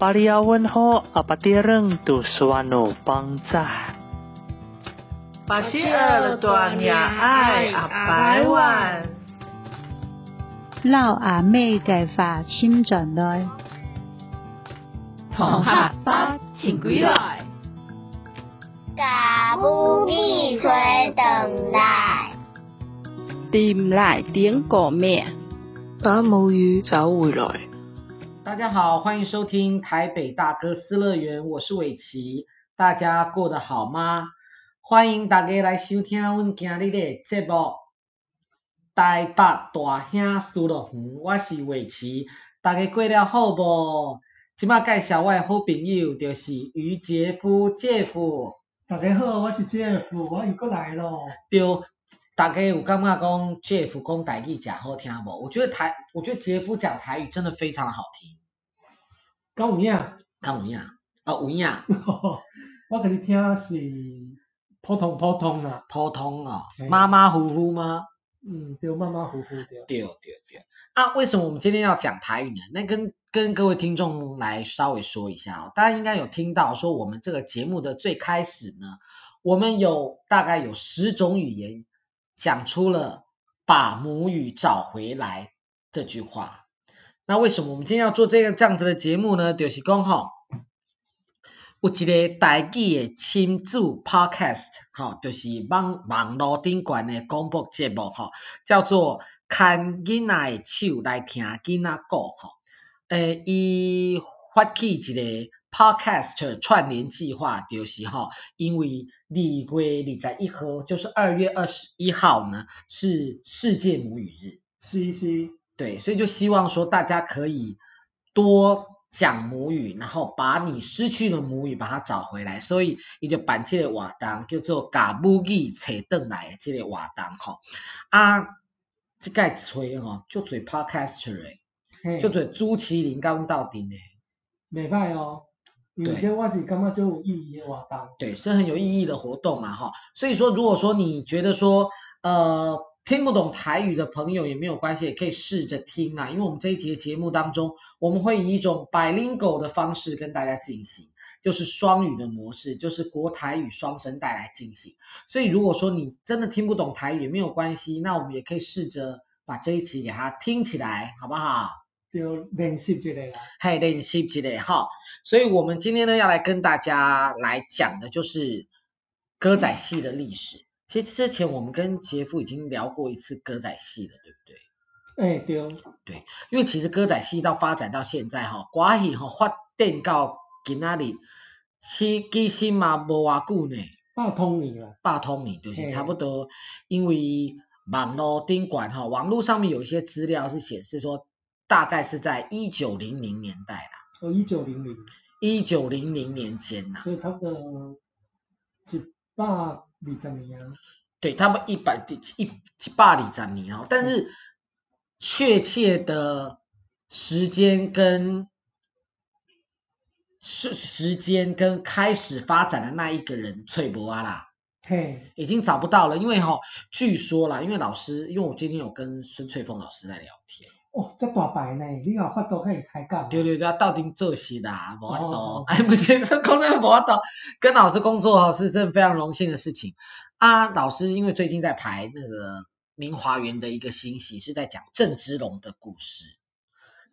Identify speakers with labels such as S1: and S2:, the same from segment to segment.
S1: 巴
S2: 里古哈巴阿比吉苏迪纳。
S3: 迪纳汉马霍罗马鲁塞夏。
S4: 迪尼瓦阿芒尼，乌吉人金达鲁崩树。
S5: 巴里亚文霍阿巴蒂人杜斯瓦诺邦扎。
S6: 巴吉尔多尼亚爱阿百万。
S7: 老阿妹嘅发请转来。
S8: 同学把请归来。
S9: 嘎母语吹等来。
S1: tìm lại tiếng của mẹ，
S10: 把母语找回来。
S11: 大家好，欢迎收听台北大哥私乐园，我是伟奇，大家过得好吗？欢迎大家来收听今日的节目。台北大兄苏乐园，我是伟奇，大家过了好不？今麦介绍我的好朋友就是于杰夫，杰夫。
S12: 大家好，我是杰夫，我又过来咯。
S11: 对。大家有感觉讲 Jeff 讲台语真好听无？我觉得台，我觉得杰夫讲台语真的非常的好听。
S12: 敢有影？
S11: 敢有影？啊有影。
S12: 我给你听是普通普通啦。
S11: 普通啊，马马虎虎吗？
S12: 嗯，对，马马虎虎对。
S11: 对对对。啊，为什么我们今天要讲台语呢？那跟跟各位听众来稍微说一下哦，大家应该有听到说我们这个节目的最开始呢，我们有大概有十种语言。讲出了把母语找回来这句话，那为什么我们今天要做这个这样子的节目呢？就是讲吼，有一个台语的亲子 podcast，哈，就是网网络顶悬的广播节目，哈，叫做牵囡仔的手来听囡仔讲，哈，诶，伊发起一个。Podcast 串联计划就是哈，因为二月二十一号，就是二月二十一号呢，是世界母语日。
S12: 是是。
S11: 对，所以就希望说大家可以多讲母语，然后把你失去的母语把它找回来。所以伊就办这个活动叫做嘎母语找回来的这个活动哈。啊，这个吹吼，就做 Podcaster 诶，就做朱麒麟刚到顶诶。
S12: 没办哦。对，
S11: 对，是很有意义的活动嘛，哈。所以说，如果说你觉得说，呃，听不懂台语的朋友也没有关系，也可以试着听啊。因为我们这一集的节目当中，我们会以一种 bilingual 的方式跟大家进行，就是双语的模式，就是国台语双声带来进行。所以如果说你真的听不懂台语也没有关系，那我们也可以试着把这一集给它听起来，好不好？
S12: 就练习之类啦。
S11: 嘿，练习之类哈。所以我们今天呢要来跟大家来讲的就是歌仔戏的历史。其实之前我们跟杰夫已经聊过一次歌仔戏了，对不对？
S12: 哎，对。
S11: 对，因为其实歌仔戏到发展到现在哈，歌仔戏哈发展到今仔日，其其实嘛无偌久呢。
S12: 百通年了。
S11: 百通年就是差不多，因为网络顶管哈，网络上面有一些资料是显示说，大概是在一九零零年代啦。
S12: 哦，一九零零，
S11: 一九零零年间呐，
S12: 所以差不多一百二十年啊。
S11: 对，差不多一百一一百二十年哦，但是确切的时间跟时时间跟开始发展的那一个人翠博啊啦，
S12: 嘿，
S11: 已经找不到了，因为哈、哦，据说啦，因为老师，因为我今天有跟孙翠凤老师在聊天。
S12: 哦，这大牌呢，你有法度可以开讲？
S11: 对对对，到底做事啦，无法度。哎，不是，这工作无法度，跟老师工作是真的非常荣幸的事情啊。老师因为最近在排那个明华园的一个新戏，是在讲郑芝龙的故事。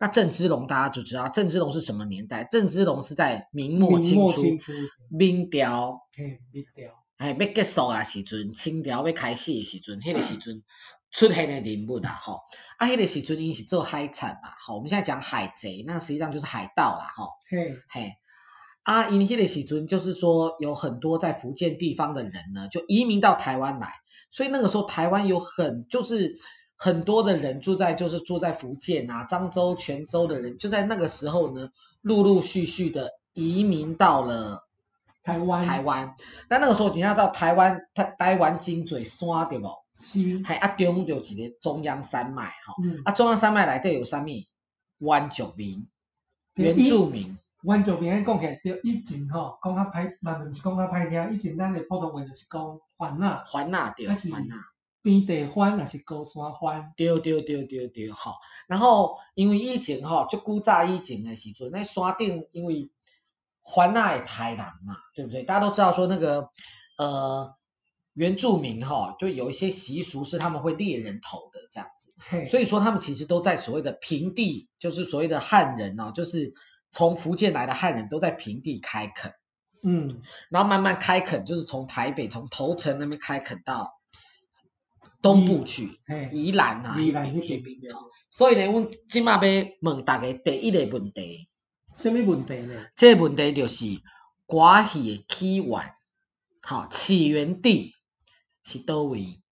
S11: 那郑芝龙大家就知道，郑芝龙是什么年代？郑芝龙是在明末清初，明朝，
S12: 嘿，明朝，
S11: 哎，要结束啊时阵，清朝要开始的时阵，迄个时阵。出现的人物啦，吼，啊，迄个时阵因是做海产嘛，吼，我们现在讲海贼，那实际上就是海盗啦，吼，
S12: 嘿，
S11: 嘿，啊，因迄个时阵就是说有很多在福建地方的人呢，就移民到台湾来，所以那个时候台湾有很就是很多的人住在就是住在福建啊，漳州、泉州的人，就在那个时候呢，陆陆续续的移民到了
S12: 台湾。
S11: 台湾，但那个时候你要知道台湾台台湾金嘴山对不？
S12: 是。
S11: 系啊，中就一个中央山脉吼，
S12: 嗯、
S11: 啊中央山脉内底有啥物？原住民，原住民。
S12: 原住民讲起来，就以前吼讲较歹，嘛毋是讲较歹听，以前咱的普通话就是讲番仔，
S11: 番仔对，番仔。
S12: 边地番还是高山番？
S11: 对对对对对，吼。然后因为以前吼，就古早以前的时阵，那山顶因为番仔的太人嘛，对不对？大家都知道说那个呃原住民吼，就有一些习俗是他们会猎人头的这样子，所以说他们其实都在所谓的平地，就是所谓的汉人哦，就是。从福建来的汉人都在平地开垦，
S12: 嗯，
S11: 然后慢慢开垦，就是从台北从头城那边开垦到东部去，宜兰啊，
S12: 宜兰那
S11: 边，所以呢，我今嘛要问大家第一个问题，
S12: 什么问题呢？
S11: 这个问题就是歌戏的起源，好，起源地是叨位？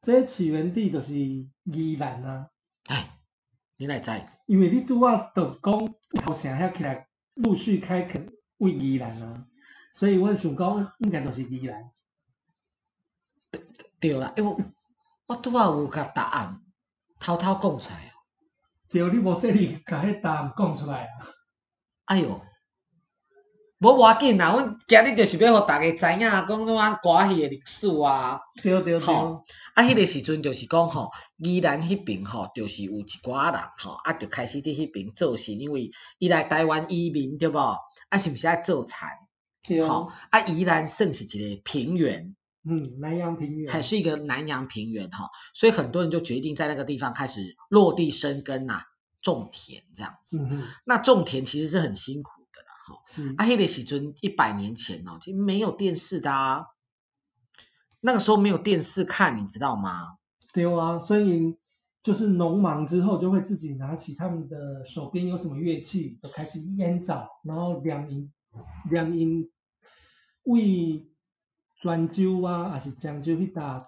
S12: 这起源地就是宜兰啊。
S11: 哎。你来知？
S12: 因为你拄啊，就讲头城遐起来陆续开垦为宜兰啊，所以我想讲应该就是宜兰。
S11: 对啦，因为我拄啊有甲答案偷偷讲出来。
S12: 对，你无说你甲迄答案讲出来啊？
S11: 哎哟，无无要紧啦，阮今日就是要互逐个知影，讲咱歌戏的历史啊。
S12: 对对对。
S11: 吼，啊，迄个时阵就是讲吼。宜兰迄边吼，就是有一寡人吼，啊，就开始伫迄边做事，因为伊来台湾移民对无？啊，是毋是爱做田？
S12: 对。
S11: 好，啊，宜兰算是一个平原，
S12: 嗯，南洋平原，
S11: 还是一个南洋平原哈，所以很多人就决定在那个地方开始落地生根呐，种田这样子。
S12: 嗯哼。
S11: 那种田其实是很辛苦。啊，迄个时阵一百年前哦，就没有电视的啊，那个时候没有电视看，你知道吗？
S12: 对啊，所以就是农忙之后，就会自己拿起他们的手边有什么乐器，就开始演奏，然后两音两音为泉州啊，还是漳州去打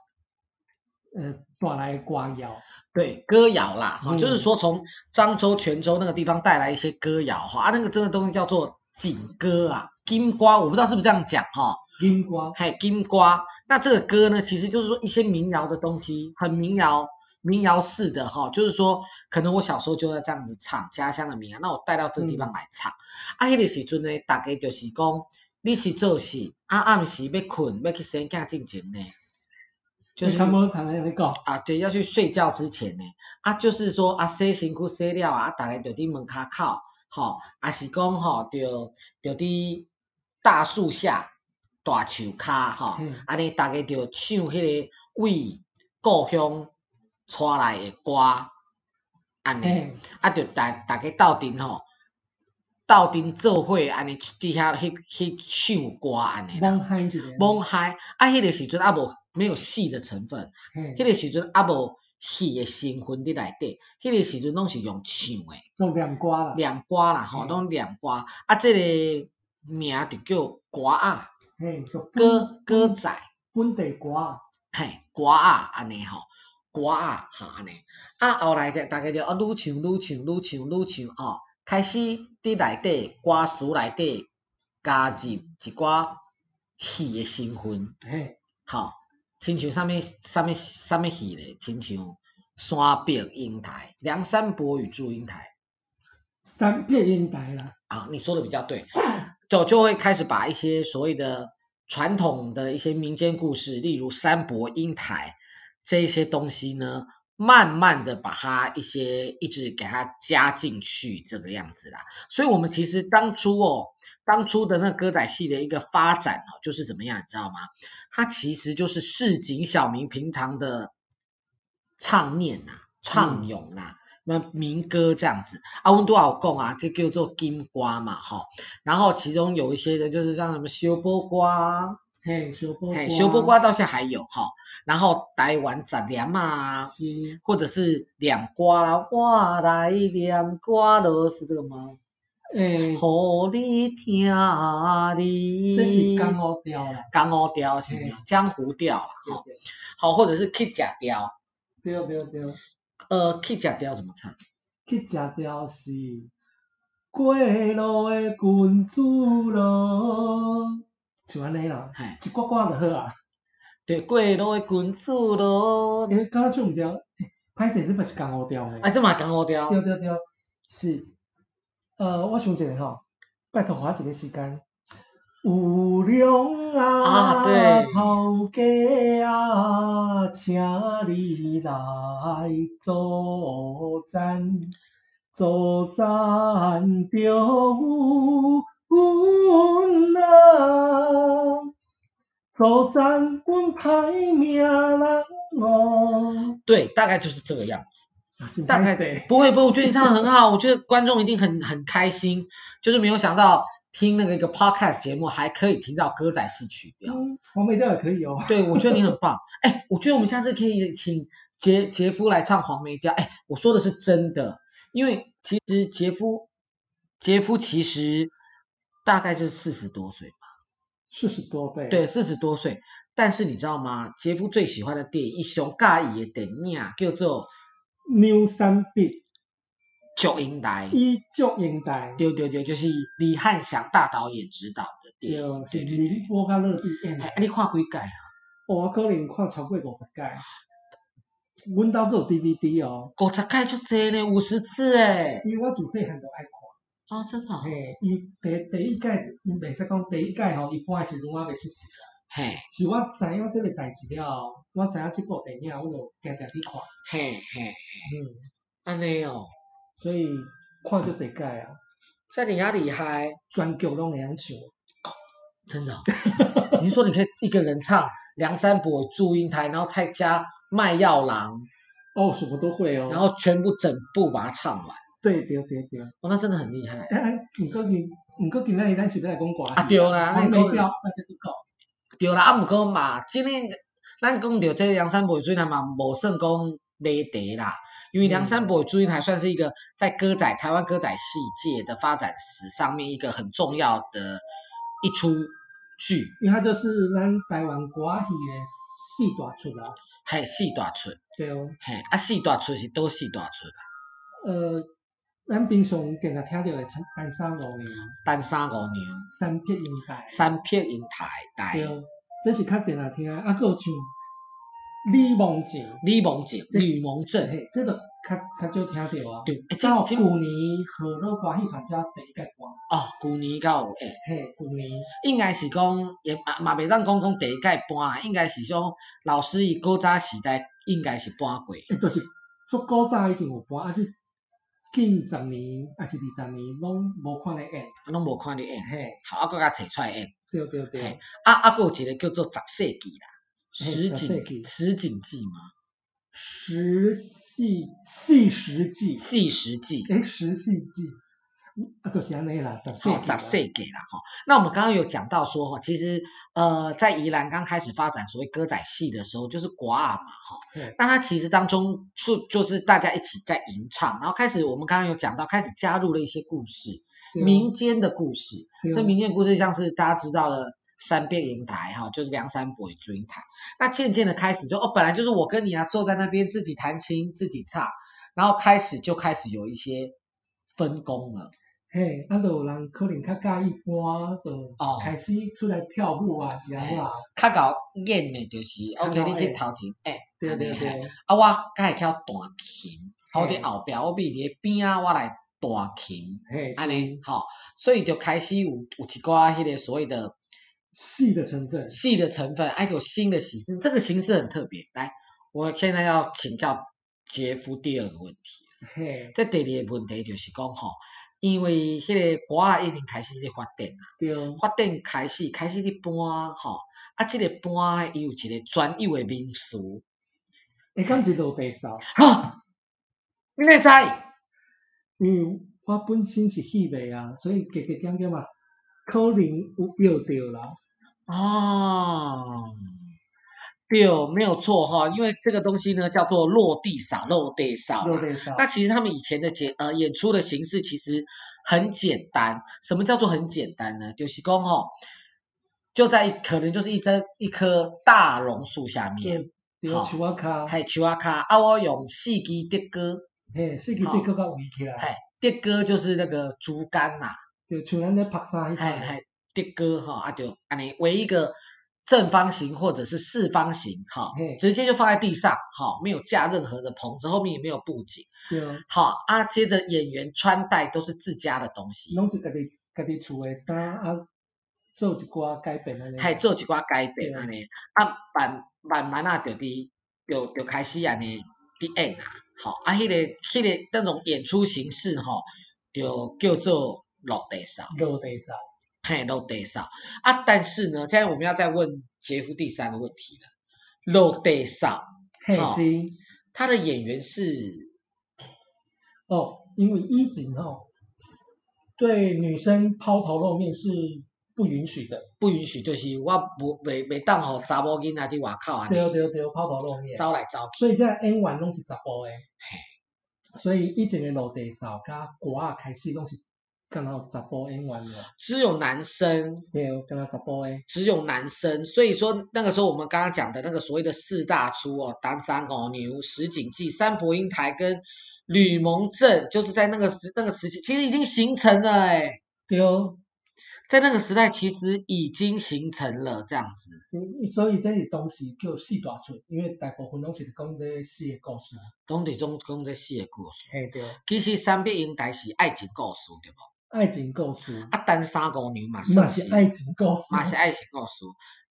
S12: 呃带来歌谣。
S11: 对，歌谣啦，哈、嗯，就是说从漳州、泉州那个地方带来一些歌谣哈，啊，那个真的东西叫做锦歌啊，金瓜，我不知道是不是这样讲哈。
S12: 金瓜，
S11: 嘿，金瓜，那这个歌呢，其实就是说一些民谣的东西，很民谣，民谣式的哈，就是说，可能我小时候就在这样子唱家乡的民谣，那我带到这个地方来唱。嗯、啊，迄个时阵呢，大概就是讲，你是做事，啊暗时要困，要去生囝进前呢，就是啊，对，要去睡觉之前呢，啊，就是说啊，洗身躯洗了啊，大概就伫门卡口，吼，啊是讲吼，着着伫大树下。大树骹吼，安尼大家着唱迄个为故乡带来诶歌，安尼，啊，着大大家斗阵吼，斗阵做伙安尼伫遐迄迄唱歌安尼。
S12: 蒙嗨一
S11: 嗨，啊，迄个时阵啊无没有戏的成分，迄个时阵啊无戏诶成分伫内底，迄个时阵拢是用唱诶。
S12: 用念歌啦。念
S11: 歌啦，吼，拢念歌，啊，这个名就叫歌仔。
S12: 嘿，
S11: 歌歌仔，
S12: 本地歌，
S11: 嘿，歌仔安尼吼，歌仔哈安尼，啊后来的大家就啊愈唱愈唱愈唱愈唱哦，开始伫内底歌词内底加入一寡戏诶成分，
S12: 嘿，
S11: 好，亲像啥物啥物啥物戏咧，亲像山壁英台，梁山伯与祝英台，
S12: 山壁英台啦，
S11: 啊，你说的比较对。就就会开始把一些所谓的传统的一些民间故事，例如山伯英台这一些东西呢，慢慢的把它一些一直给它加进去这个样子啦。所以我们其实当初哦，当初的那歌仔戏的一个发展哦，就是怎么样，你知道吗？它其实就是市井小民平常的唱念呐、啊，唱咏呐、啊。嗯那民歌这样子，啊，阮拄仔有讲啊，这叫做金瓜嘛，吼，然后其中有一些的，就是像什么修波瓜，
S12: 嘿，修波瓜，
S11: 嘿，小波瓜到现在还有哈，然后台湾杂粮嘛，
S12: 是，
S11: 或者是两瓜，哇来念歌咯，是这个吗？
S12: 诶、欸，
S11: 互你听你，
S12: 这是江湖调啦，
S11: 江湖调是江湖调啦，吼，好，或者是客家调，
S12: 对对对。
S11: 呃，客家调怎么唱？
S12: 客家调是过路的君子咯，像安尼啦，一挂挂就好啊。
S11: 对，过路的君子咯。
S12: 诶，刚刚唱唔掉，歹势，这嘛是江湖调诶。
S11: 啊，这嘛江湖调。
S12: 对对对，是。呃，我想一下吼，拜托花一个时间。有龙啊，头家啊，请你来助战，助战就有阮啊，助战阮歹命人哦。
S11: 对，大概就是这个样子。大概 不会不会，我觉得你唱的很好，我觉得观众一定很很开心，就是没有想到。听那个一个 podcast 节目还可以听到歌仔戏曲调，
S12: 嗯，黄梅调也可以哦。
S11: 对，我觉得你很棒。哎，我觉得我们下次可以请杰杰夫来唱黄梅调。哎，我说的是真的，因为其实杰夫杰夫其实大概就是四十多岁吧。
S12: 四十多岁。
S11: 对，四十多岁。但是你知道吗？杰夫最喜欢的电影，一上介意的电影叫做《
S12: 牛三壁》。
S11: 祝英台，
S12: 伊祝英台，
S11: 对对对，就是李汉祥大导演执导的电影，
S12: 对，是宁波甲乐蒂演的。
S11: 哎，你看几届啊？
S12: 我可能看超过五十届。阮兜阁有 DVD 哦。
S11: 五十届足济咧，五十次诶。
S12: 因为我自细汉就爱看。
S11: 哦，真好。
S12: 嘿，伊第第一届，袂使讲第一届吼，一般诶时阵我未出世。
S11: 嘿。
S12: 是我知影即个代志了，我知影即部电影，我就定定去看。
S11: 嘿嘿。嗯。安尼哦。
S12: 所以看就这届啊，
S11: 这你也厉害，
S12: 全剧拢会晓唱，
S11: 真的、哦。你说你可以一个人唱《梁山伯祝英台》，然后再加卖药郎，
S12: 哦，什么都会哦。
S11: 然后全部整部把它唱完。
S12: 对对对对。
S11: 哦，那真的很厉害。
S12: 哎哎，唔过今唔过今日咱是要来讲歌啊。
S11: 对啦，
S12: 黄梅调，那就不够。
S11: 对啦，啊毋过嘛，真诶咱讲着这个梁山伯祝英台嘛，无算讲没得啦。因为梁山伯与祝英台算是一个在歌仔台湾歌仔戏界的发展史上面一个很重要的一出剧，
S12: 因为它就是咱台湾歌戏的四大出啦。
S11: 嘿，四大出。
S12: 对哦。
S11: 嘿，啊，四大出是多四大出啦。
S12: 呃，咱平常经常听到的单三五娘。
S11: 单三五娘。
S12: 三撇银台。
S11: 三撇银台台。
S12: 对哦，这是较经常听，啊，佫有像。李梦静，
S11: 李梦静，吕梦正，
S12: 嘿，这个较较少听着啊。
S11: 对，
S12: 到旧年河洛歌戏团才第一届播。
S11: 哦，旧年才有诶。
S12: 嘿，旧年。
S11: 应该是讲，也嘛嘛袂当讲讲第一届搬啦，应该是讲老师伊古早时代应该是搬过。
S12: 诶，就是足古早以前有搬，啊，是近十年还是二十年拢无看咧演。
S11: 拢无看咧演。
S12: 嘿，
S11: 好，啊，搁甲找出来演。
S12: 对对对。
S11: 啊啊，搁有一个叫做十世纪啦。十景十景记嘛，
S12: 十戏戏十记，
S11: 戏十记，
S12: 诶，十戏记，啊，都是安尼啦，十世纪啦，
S11: 十世纪啦，哈。那我们刚刚有讲到说，哈，其实，呃，在宜兰刚开始发展所谓歌仔戏的时候，就是歌仔嘛，哈。那它其实当中就就是大家一起在吟唱，然后开始我们刚刚有讲到，开始加入了一些故事，民间的故事。这民间故事像是大家知道的。三变银台哈，就是梁山伯与祝英台。那渐渐的开始就哦，本来就是我跟你啊坐在那边自己弹琴自己唱，然后开始就开始有一些分工了。
S12: 嘿，啊，就有人可能较介意歌，就开始出来跳舞啊，是安怎？
S11: 较搞演的就是，OK，你去头前，哎，
S12: 对对对。
S11: 啊，我较会跳弹琴，我伫后壁，我比伫边啊，我来弹琴，嘿，安尼，吼，所以就开始有有一寡迄个所谓的。
S12: 戏的成分，
S11: 戏的成分，还有新的形式，这个形式很特别。来，我现在要请教杰夫第二个问题。
S12: 嘿，
S11: 这第二个问题就是讲吼，因为迄个歌啊已经开始咧发展啊，
S12: 对，
S11: 发展开始开始咧搬吼，啊，这个搬伊有一个专有诶名词，
S12: 会讲一路地扫。
S11: 哈，你哪知？
S12: 因为我本身是戏迷啊，所以加加减减嘛，可能有标着啦。
S11: 哦，对，没有错哈，因为这个东西呢叫做落地扫，落地扫，
S12: 落地扫。
S11: 那其实他们以前的节呃演出的形式其实很简单，什么叫做很简单呢？就是讲哈，就在可能就是一棵一棵大榕树下面，
S12: 好，树仔脚，
S11: 系树仔脚，啊我用四支竹篙，
S12: 嘿，四支竹篙把围起来，
S11: 嘿，的哥就是那个竹竿呐，
S12: 就像咱咧拍沙迄
S11: 嘿嘿，的哥哈啊就安尼围一个正方形或者是四方形哈，直接就放在地上哈，没有架任何的棚子，后面也没有布景。
S12: 对。
S11: 好啊，接着演员穿戴都是自家的东西。
S12: 拢是家己家己厝的衫啊。做一寡改变安尼，
S11: 还做一寡改变安尼，啊慢慢慢啊，就伫就就开始安尼伫演啊，好啊，迄个迄个那种演出形式吼，就叫做落地扫。
S12: 落地扫，
S11: 嘿，落地少。啊，但是呢，现在我们要再问杰夫第三个问题了。落地扫，
S12: 嘿是，
S11: 他的演员是，
S12: 哦，因为以前哦，对女生抛头露面是。不允许的，
S11: 不允许，就是我不袂袂当互查某囡仔伫外口啊。
S12: 对对对，抛头露面，
S11: 走来走去。
S12: 所以这演员拢是查甫的。嘿，所以以前的落地扫甲歌啊开始拢是干那查甫演员的。
S11: 只有男生。
S12: 对，干那查甫的。
S11: 只有男生，所以说那个时候我们刚刚讲的那个所谓的四大出哦，单三五牛、石井记、三伯英台跟吕蒙正，就是在那个时那个时期，其实已经形成了诶。
S12: 对哦。
S11: 在那个时代，其实已经形成了这样子。
S12: 所以这些东西叫四大出，因为大部分拢是讲这四个故事。
S11: 拢是总讲这四个故事。
S12: 嘿对。
S11: 其实三伯英台是爱情故事，对不？
S12: 爱情故事。
S11: 啊，单三五娘嘛。
S12: 嘛是爱情故事。
S11: 嘛是爱情故事。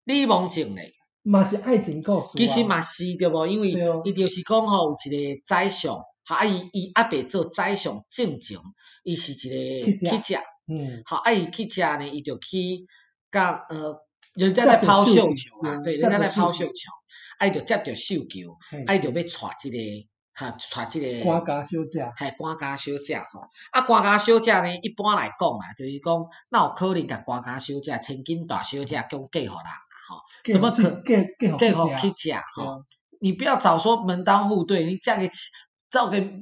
S11: 吕蒙正嘞。
S12: 嘛是爱情故事。
S11: 其实嘛是对无？因为伊就是讲吼有一个宰相，哈伊伊阿伯做宰相正经，伊是一个乞食。
S12: 嗯，
S11: 好，啊，伊乞食呢，伊就去甲呃，人家在抛绣球啊，对，人家在抛绣球，啊，伊就接着绣球，啊，伊就要娶这个，哈，带这个。
S12: 官家小姐。
S11: 系官家小姐吼，啊，官家小姐呢，一般来讲啊，就是讲，那有可能甲官家小姐、千金大小姐讲嫁互人啊，吼，怎么可
S12: 嫁嫁
S11: 嫁互去食吼？你不要早说门当户对，你嫁给嫁给，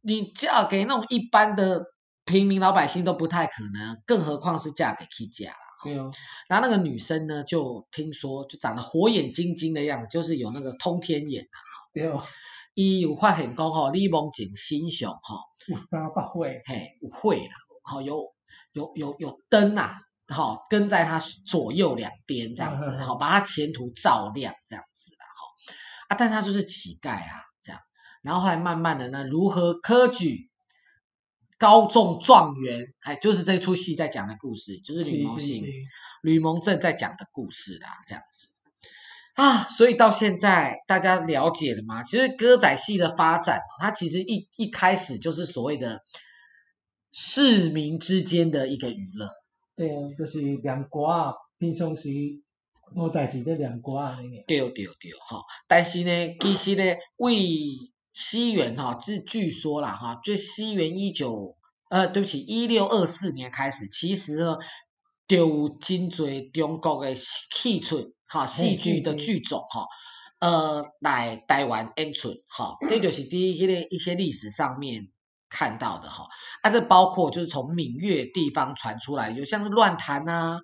S11: 你嫁给那种一般的。平民老百姓都不太可能，更何况是嫁给 K 家了。
S12: 对哦。
S11: 然后那个女生呢，就听说就长得火眼金睛的样子，就是有那个通天眼啊。
S12: 对哦。
S11: 伊有发现讲吼，吕蒙正身上吼
S12: 有三百火，
S11: 嘿，有火啦，吼有有有有灯啊，好跟在他左右两边这样子，好把他前途照亮这样子啦，吼啊，但他就是乞丐啊，这样。然后后来慢慢的呢，如何科举？高中状元，哎，就是这出戏在讲的故事，就是吕蒙信、吕蒙正在讲的故事啦，这样子啊，所以到现在大家了解了吗？其实歌仔戏的发展，它其实一一开始就是所谓的市民之间的一个娱乐。
S12: 对啊，就是两国平常时我代志在两国啊，
S11: 对对对，哈，但是呢，其实呢，为西元哈，据据说啦哈，就西元一九呃，对不起，一六二四年开始，其实呢，就有真济中国的戏出哈，戏剧的剧种哈，呃，来台湾演出哈，这就是第一个一些历史上面看到的哈，啊，这包括就是从闽粤地方传出来，有像是乱弹啊，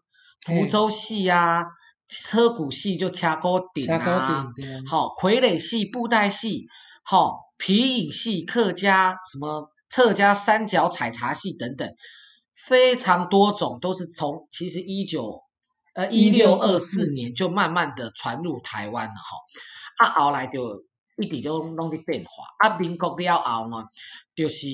S11: 福州戏啊，车鼓戏就掐高顶啊，好，傀儡戏、布袋戏。好，皮影戏、客家什么客家三角采茶戏等等，非常多种，都是从其实一九呃一六二四年就慢慢的传入台湾了吼。啊，后来就一直就弄啲变化。啊，民国了后呢，就是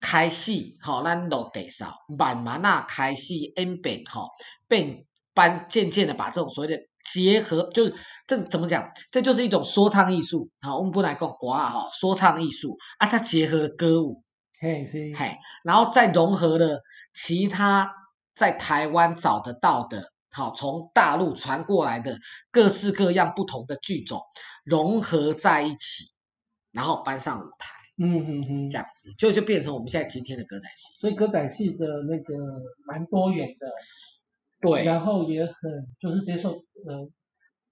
S11: 开始吼，咱落地扫，慢慢啊开始演变吼，变搬渐渐的把这种所谓的。结合就是这怎么讲？这就是一种说唱艺术。好，我们不来讲国啊哈，说唱艺术啊，它结合了歌舞，
S12: 嘿是，
S11: 嘿，然后再融合了其他在台湾找得到的，好，从大陆传过来的各式各样不同的剧种融合在一起，然后搬上舞台，
S12: 嗯嗯嗯，
S11: 这样子就就变成我们现在今天的歌仔戏。
S12: 所以歌仔戏的那个蛮多元的。
S11: 对，
S12: 然后也很就是接受，呃，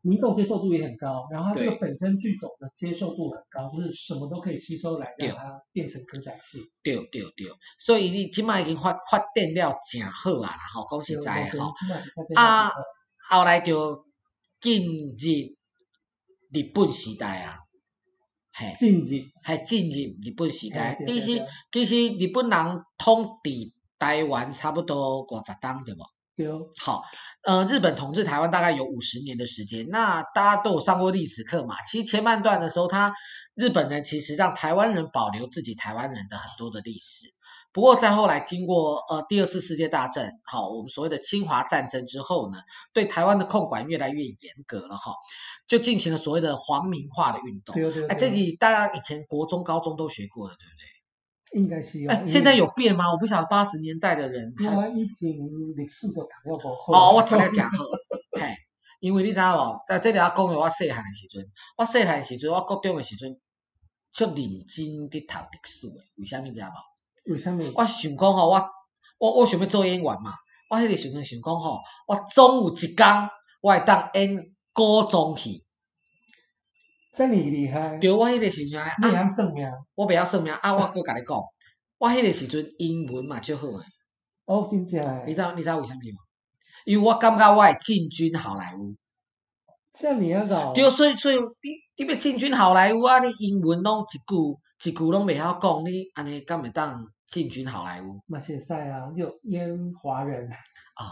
S12: 民众接受度也很高，然后它这个本身剧种的接受度很高，就是什么都可以吸收来，让它变成歌仔戏。
S11: 对对对，所以你起码已经发发展了真好啊，好讲实在吼。啊，后来就进入日本时代啊，
S12: 进入，
S11: 系进入日本时代。其实其实日本人统治台湾差不多五十年，对不？
S12: 对。
S11: 好，呃，日本统治台湾大概有五十年的时间。那大家都有上过历史课嘛？其实前半段的时候，他日本人其实让台湾人保留自己台湾人的很多的历史。不过在后来经过呃第二次世界大战，好，我们所谓的侵华战争之后呢，对台湾的控管越来越严格了哈，就进行了所谓的皇民化的运动。
S12: 对对对。哎，
S11: 这里大家以前国中、高中都学过的，对不对？
S12: 应该是有。
S11: 哎，现在有变吗？我不晓得八十年代的人。
S12: 因为以前历史都读了不好。
S11: 哦，我读了真好。嘿，因为你知道无？在这里要讲的，我细汉的时阵，我细汉的时阵，我国中的时阵，就认真的读历史的，为什么你知道无？
S12: 为什么？
S11: 我想讲吼，我我我想要做演员嘛。我迄个时阵想讲吼，我总有一天我会当演古装戏。
S12: 这么厉害？
S11: 对，我迄个时阵啊，
S12: 你晓算命？
S11: 我袂晓算命啊！我搁甲你讲，我迄个时阵英文嘛就好诶。
S12: 哦，真正诶。
S11: 你知道你知道为什么吗？因为我感觉我会进军好莱坞。
S12: 这你啊个？
S11: 对，所以所以你你要进军好莱坞啊，你英文拢一句一句拢袂晓讲，你安尼敢会当？进军好莱坞，
S12: 马来西亚有演华人
S11: 啊，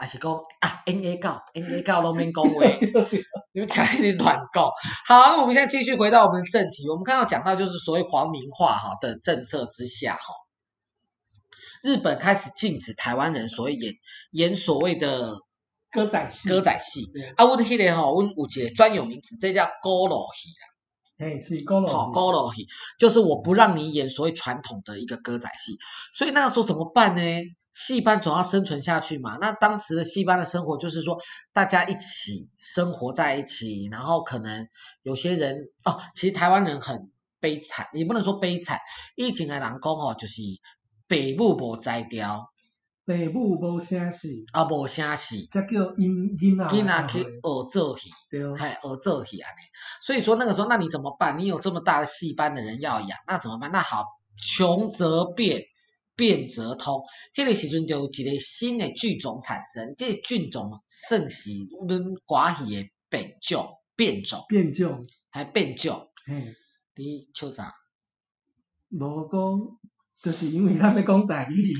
S11: 还是讲啊，N A 告，N A 告都免讲话，你们开始乱告。好，那我们现在继续回到我们的正题，我们刚刚讲到就是所谓皇民化哈的政策之下哈，日本开始禁止台湾人所谓演演所谓的
S12: 歌仔戏，
S11: 歌仔戏。啊，我迄个吼，我有一个专有名词，这叫歌仔戏啊。
S12: 哎，是歌仔戏，
S11: 好歌仔戏，就是我不让你演所谓传统的一个歌仔戏，所以那个时候怎么办呢？戏班总要生存下去嘛。那当时的戏班的生活就是说，大家一起生活在一起，然后可能有些人哦，其实台湾人很悲惨，也不能说悲惨，以前的人讲哦，就是父母无才调。
S12: 父母无声戏，
S11: 啊无声戏，
S12: 才叫因囡仔
S11: 囡仔去学做戏，
S12: 对哦，
S11: 还学做戏安尼。所以说那个时候，那你怎么办？你有这么大的戏班的人要养，那怎么办？那好，穷则变，变则通。迄个时阵就有一个新的剧种产生，这个剧种算是阮歌戏的变种，变种，
S12: 变种，
S11: 还变种。
S12: 嘿，
S11: 你笑啥？
S12: 无讲，就是因为咱要讲台语。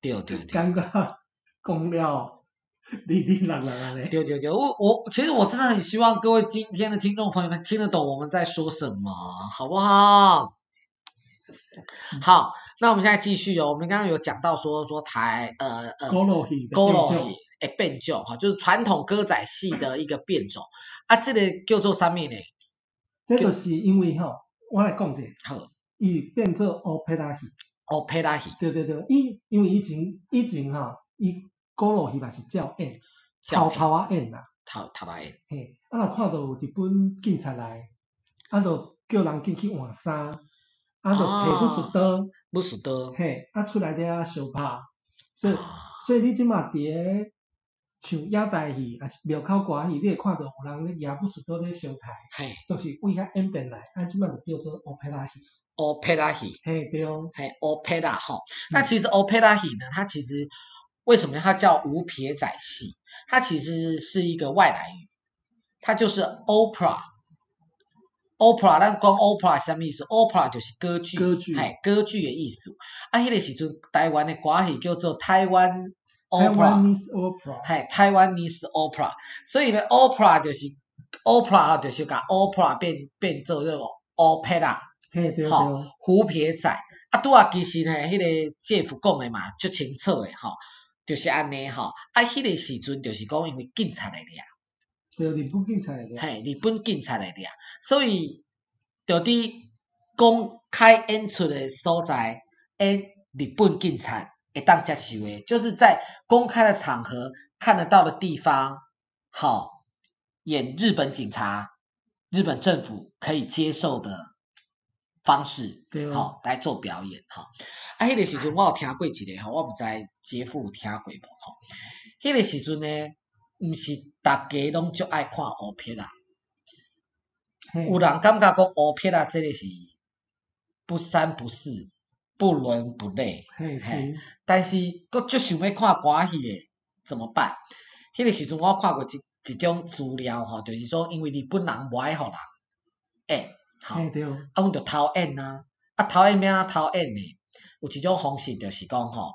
S11: 对对对，
S12: 感觉讲了，哩哩啦啦安尼。
S11: 对对对，我我其实我真的很希望各位今天的听众朋友们听得懂我们在说什么，好不好？好，那我们现在继续哦。我们刚刚有讲到说说台呃呃，
S12: 歌仔戏，
S11: 歌仔戏诶变种哈，就是传统歌仔戏的一个变种啊，这个叫做啥物呢？
S12: 这个是因为吼，我来讲者，
S11: 好，
S12: 伊变做欧佩拉戏。
S11: 哦，配拉戏。
S12: 对对对，伊因为以前以前吼，伊歌仔戏嘛是照演，偷偷啊演啦，
S11: 偷偷啊演。
S12: 嘿，啊若看到有一本警察来，啊就叫人进去换衫，啊就摕武士刀，
S11: 武士刀，
S12: 嘿，啊出来咧相拍，所以所以你即马伫个像野台戏，啊是庙口歌戏，你会看到有人咧举武士刀咧相台，
S11: 嘿，
S12: 都是为遐演变来，啊即马就叫做欧佩拉戏。
S11: 欧佩拉戏，
S12: 嘿对哦，
S11: 嘿欧佩拉哈，那其实欧佩拉戏呢，它其实为什么它叫无撇仔戏？它其实是一个外来语，它就是 opera，opera，咱讲 opera 什么意思？opera 就是歌剧，
S12: 歌剧，
S11: 嘿，歌剧的意思。啊，迄个时阵台湾的歌戏叫做台湾
S12: opera，Taiwanese opera，
S11: 嘿，Taiwanese opera，所以呢，opera 就是 opera 就是把 opera 变变做这个 opera。
S12: 好，
S11: 胡撇仔，啊，拄啊，其实呢，迄个姐夫讲的嘛，足清楚的吼，就是安尼吼，啊，迄个时阵就是讲因为警察来掠，
S12: 对，日本警察来掠，
S11: 嘿，日本警察来掠，所以就伫公开演出的所在，演日本警察会当接受的，就是在公开的场合看得到的地方，好，演日本警察，日本政府可以接受的。方式，
S12: 对哦，
S11: 好来做表演，哈。啊，迄个时阵我有听过一个，吼，我毋知姐夫有听过无，吼。迄个时阵呢，毋是逐家拢足爱看乌片啊，有人感觉讲乌片啊，即个是不三不四，不伦不类，
S12: 嘿，是。
S11: 但是佫足想要看歌戏的，怎么办？迄个时阵我看过一一种资料，吼，就是说因为日本人无爱互人，诶。好，啊，阮着偷演啊，啊，偷演免啊偷演呢？有一种方式就是讲吼，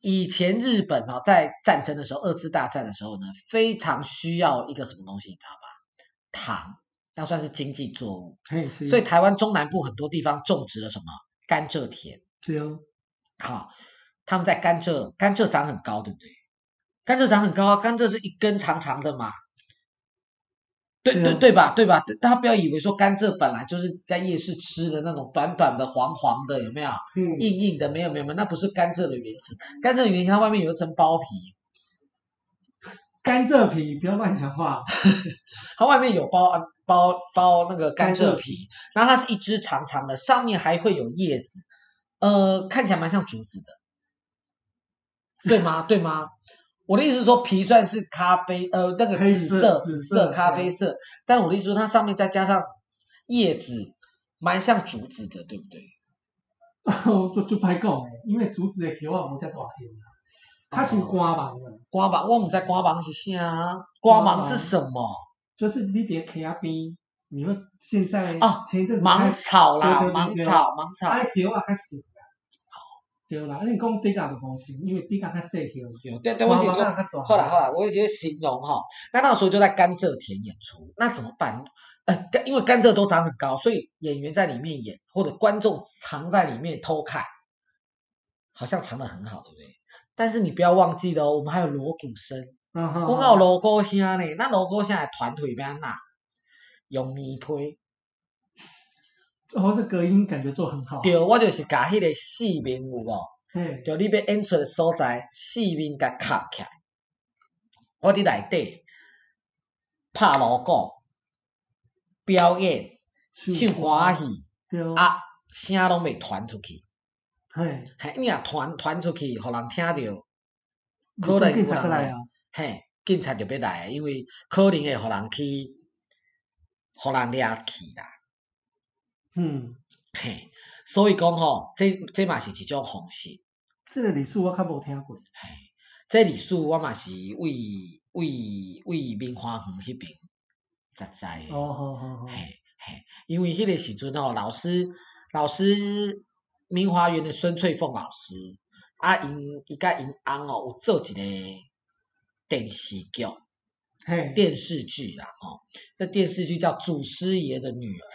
S11: 以前日本啊在战争的时候，二次大战的时候呢，非常需要一个什么东西，你知道吧？糖，那算是经济作物。所以台湾中南部很多地方种植了什么？甘蔗田。
S12: 是哦。
S11: 好，他们在甘蔗，甘蔗长很高，对不对？甘蔗长很高啊，甘蔗是一根长长的嘛。对对对吧？对吧？大家不要以为说甘蔗本来就是在夜市吃的那种短短的黄黄的，有没有？嗯。硬硬的，没有没有没有，那不是甘蔗的原型。甘蔗的原型它外面有一层包皮。
S12: 甘蔗皮，不要乱讲话。
S11: 它外面有包包包那个甘蔗皮，然后它是一支长长的，上面还会有叶子，呃，看起来蛮像竹子的，对吗？对吗？我的意思是说，皮算是咖啡，呃，那个紫色、紫色、咖啡色，但我的意思说，它上面再加上叶子，蛮像竹子的，对不对？
S12: 哦，就就歹讲，因为竹子的叶啊，无遮大条，它是瓜芒的。
S11: 瓜芒，我唔知瓜芒是啥，瓜芒是什么？
S12: 就是你在溪仔边，你说现在
S11: 啊，
S12: 前一阵子
S11: 芒草啦，芒草，芒草，
S12: 它叶啊较细。对啦，你讲地价就无行，因为地价较细条。
S11: 对，对，我是讲，后来后来，我也觉得形容哈，那那个时候就在甘蔗田演出，那怎么办？呃，因为甘蔗都长很高，所以演员在里面演，或者观众藏在里面偷看，好像藏得很好，对不对？但是你不要忘记了哦，我们还有锣鼓声，嗯哼，我们有锣鼓声呢，那锣鼓声的团腿边哪？用
S12: 哦，这隔音感觉做很好。
S11: 对，我就是把迄个四面有无？嗯。就你要演出的所在，四面甲卡起来。我伫内底拍锣鼓、表演、唱歌戏，对啊，声拢未传出去。嘿。嘿，你若传传出去，互人听着，可能有人来。嘿，警察就要来，因为可能会互人去，互人掠去啦。嗯，嘿，所以讲吼，这这嘛是一种方式。
S12: 这个历史我较无听过。
S11: 嘿，这历史我嘛是为为为明华园迄边才知。哦，好好好。嘿嘿，因为迄个时阵吼，老师老师明华园的孙翠凤老师，啊因伊甲因翁哦有做一个电视剧，嘿，电视剧啦吼，这电视剧叫《祖师爷的女儿》。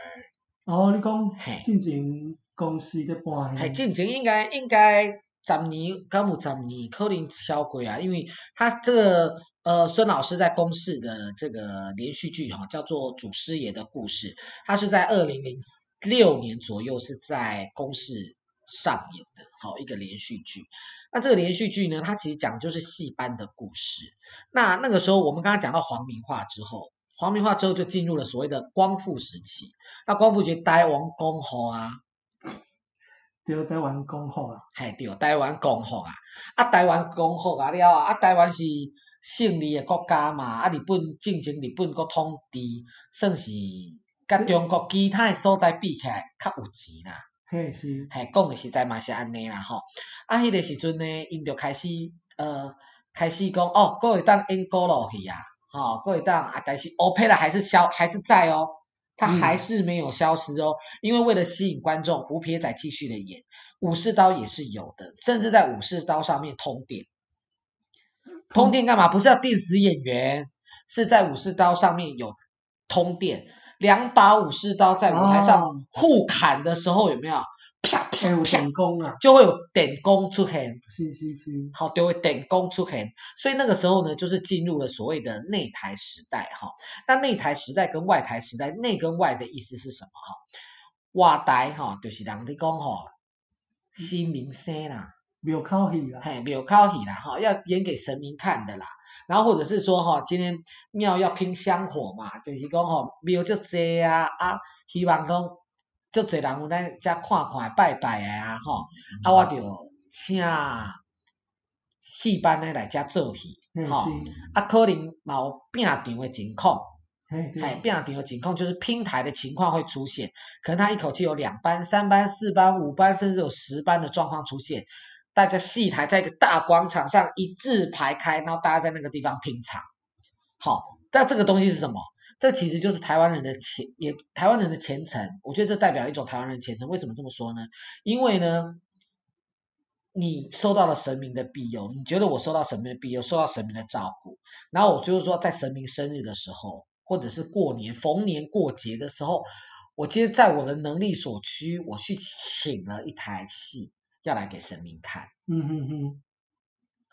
S12: 哦，你讲，进前公司在搬，
S11: 系进前应该应该十年，敢有十年可能超过啊，因为他这个呃孙老师在公视的这个连续剧哈，叫做《祖师爷的故事》，他是在二零零六年左右是在公视上演的，好一个连续剧。那这个连续剧呢，它其实讲的就是戏班的故事。那那个时候我们刚刚讲到皇民化之后。皇民化之后就进入了所谓的光复时期，那光复节台湾共和啊，
S12: 对，台湾共和啊，
S11: 嘿，对，台湾共和啊，啊，台湾共和啊了啊，啊，台湾是胜利的国家嘛，啊，日本进前日本国统治，算是甲中国其他诶所在比起来较有钱啦，
S12: 嘿是，
S11: 嘿，讲诶实在嘛是安尼啦吼，啊，迄个时阵呢，因就开始呃开始讲哦，各会当演歌落去啊。好，各位档啊，但是 Opera 还是消还是在哦，它还是没有消失哦，嗯、因为为了吸引观众，胡撇仔继续的演，武士刀也是有的，甚至在武士刀上面通电，通电干嘛？不是要电死演员，是在武士刀上面有通电，两把武士刀在舞台上互砍的时候有没有？啪啪啪，就会有电光出现，
S12: 是是是，
S11: 好，就会电光出现，所以那个时候呢，就是进入了所谓的内台时代，哈。那内台时代跟外台时代，内跟外的意思是什么？哈，外台哈，就是人哋讲哈，新明星啦，
S12: 庙口戏啦，
S11: 嘿，庙口戏啦，哈，要演给神明看的啦。然后或者是说哈，今天庙要拼香火嘛，就是讲吼，庙就这啊啊，希望讲。就侪人有来遮看看拜拜诶啊，吼、嗯，啊，我就请戏班的来遮做戏，吼、嗯，啊，可能嘛有拼场的情况，哎，拼场的情况就是拼台的情况会出现，可能他一口气有两班、三班、四班、五班，甚至有十班的状况出现，大家戏台在一个大广场上一字排开，然后大家在那个地方拼场，好，但这个东西是什么？这其实就是台湾人的前，也台湾人的虔诚。我觉得这代表一种台湾人的虔诚。为什么这么说呢？因为呢，你受到了神明的庇佑，你觉得我受到神明的庇佑，受到神明的照顾，然后我就是说，在神明生日的时候，或者是过年逢年过节的时候，我今天在我的能力所趋，我去请了一台戏，要来给神明看。
S12: 嗯哼哼。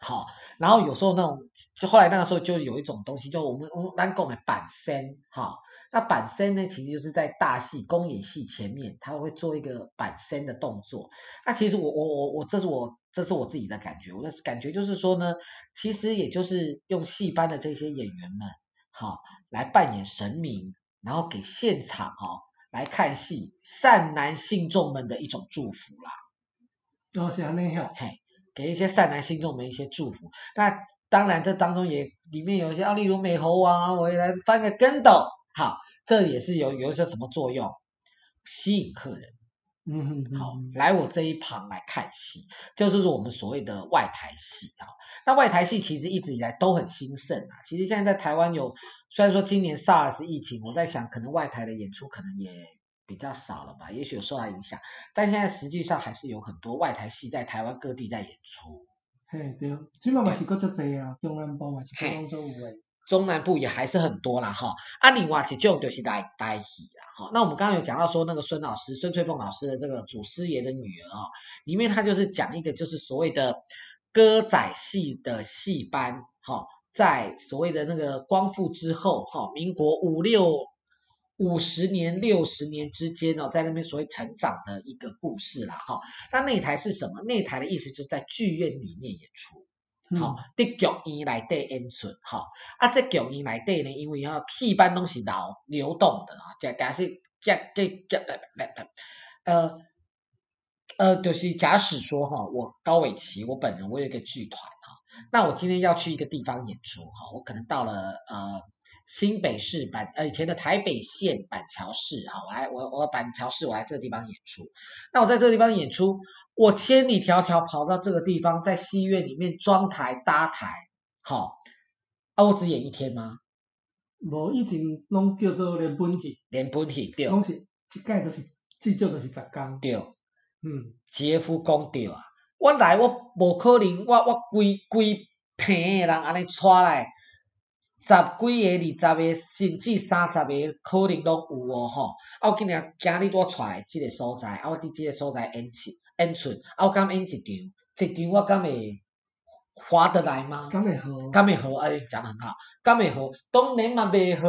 S11: 好，然后有时候那种，就后来那个时候就有一种东西，就我们我们单讲的板身，哈，那板身呢，其实就是在大戏公演戏前面，他会做一个板身的动作。那其实我我我我，这是我这是我自己的感觉，我的感觉就是说呢，其实也就是用戏班的这些演员们，好，来扮演神明，然后给现场哈来看戏善男信众们的一种祝福啦。
S12: 哦，是安尼呀，
S11: 嘿。给一些善男信众们一些祝福，那当然这当中也里面有一些啊，例如美猴王啊，我也来翻个跟斗，好，这也是有有一些什么作用，吸引客人，
S12: 嗯嗯，
S11: 好，来我这一旁来看戏，这就是我们所谓的外台戏啊。那外台戏其实一直以来都很兴盛啊，其实现在在台湾有，虽然说今年 SARS 疫情，我在想可能外台的演出可能也。比较少了吧，也许有受到影响，但现在实际上还是有很多外台戏在台湾各地在演出。
S12: 嘿，对，基本嘛是够足济啊，中南部嘛是够足有诶。
S11: 中南部也还是很多啦，哈。啊，另外一种就是台台戏啦，哈。那我们刚刚有讲到说那个孙老师，孙翠凤老师的这个祖师爷的女儿啊，里面他就是讲一个就是所谓的歌仔戏的戏班，哈，在所谓的那个光复之后，哈，民国五六。五十年、六十年之间哦，在那边所谓成长的一个故事啦，哈。那内台是什么？内台的意思就是在剧院里面演出，好，在剧院内底演出，好。啊，这剧院内底呢，因为啊，戏班都是流流动的啊，假假是假假假呃呃，就是假使说哈，我高伟奇，我本人我有一个剧团哈，那我今天要去一个地方演出哈，我可能到了呃。新北市板呃以前的台北县板桥市，好，我来我我板桥市我来这个地方演出，那我在这个地方演出，我千里迢迢跑到这个地方，在戏院里面装台搭台，好，啊我只演一天吗？
S12: 无以前拢叫做连本戏，
S11: 连本戏对，
S12: 拢是一届都是至少都是十工，
S11: 对，
S12: 嗯，
S11: 杰夫讲对啊，我来我无可能，我我规规棚的人安尼带来。十几个、二十个，甚至三十个，可能都有哦吼。啊，我今日今日多出来这个所在，啊，我伫即个所在演出，演出，啊，我敢演一场，一场我敢会划得来吗？
S12: 敢会好？
S11: 敢会好？哎，讲得很好，敢会好？当然嘛袂好，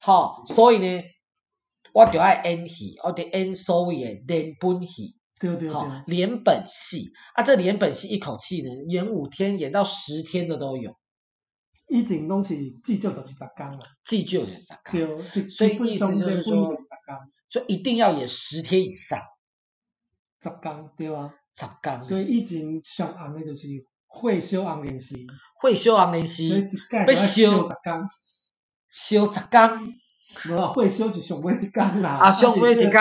S11: 吼，所以呢，我就爱演戏，我得演所谓诶连本戏，
S12: 对对对，
S11: 连本戏，啊，这连本戏一口气呢，演五天，演到十天的都有。
S12: 以前拢是至少就是十天啦，
S11: 至少就是十天，
S12: 对，
S11: 所以意思就是说，所以一定要演十天以上，
S12: 十天对啊，
S11: 十天。
S12: 所以以前上红的就是会烧红莲时，
S11: 会烧红莲时，要烧十工，烧十天，
S12: 无啊，会烧就上尾一工啦，
S11: 啊，上尾一工，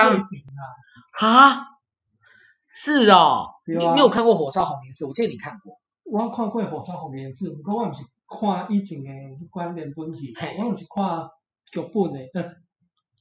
S11: 哈，是哦，你你有看过火烧红莲寺？我记得你看过，
S12: 我看过火烧红莲寺，不过我唔是。看以前诶迄款连本戏，我毋是看剧本诶，呃，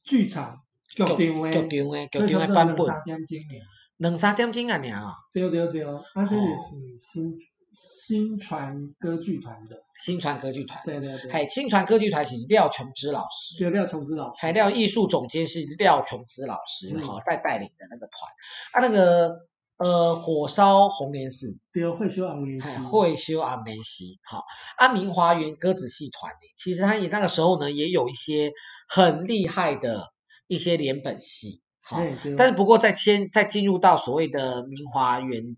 S12: 剧场剧场诶，
S11: 剧场诶，剧场诶版本。两
S12: 三点钟诶，
S11: 两三点钟啊，尔。
S12: 对对对，啊，这里是新新传歌剧团的。
S11: 新传歌剧团。
S12: 对对对。
S11: 嘿，新传歌剧团是廖琼枝老师。
S12: 对，廖琼枝老师。
S11: 还廖艺术总监是廖琼枝老师，哈，在带领的那个团。啊，那个。呃，火烧红莲寺，
S12: 对，会修红莲寺，
S11: 会修红莲寺，好，阿，明华园歌子戏团，其实他也那个时候呢，也有一些很厉害的一些连本戏，好，但是不过在先在进入到所谓的明华园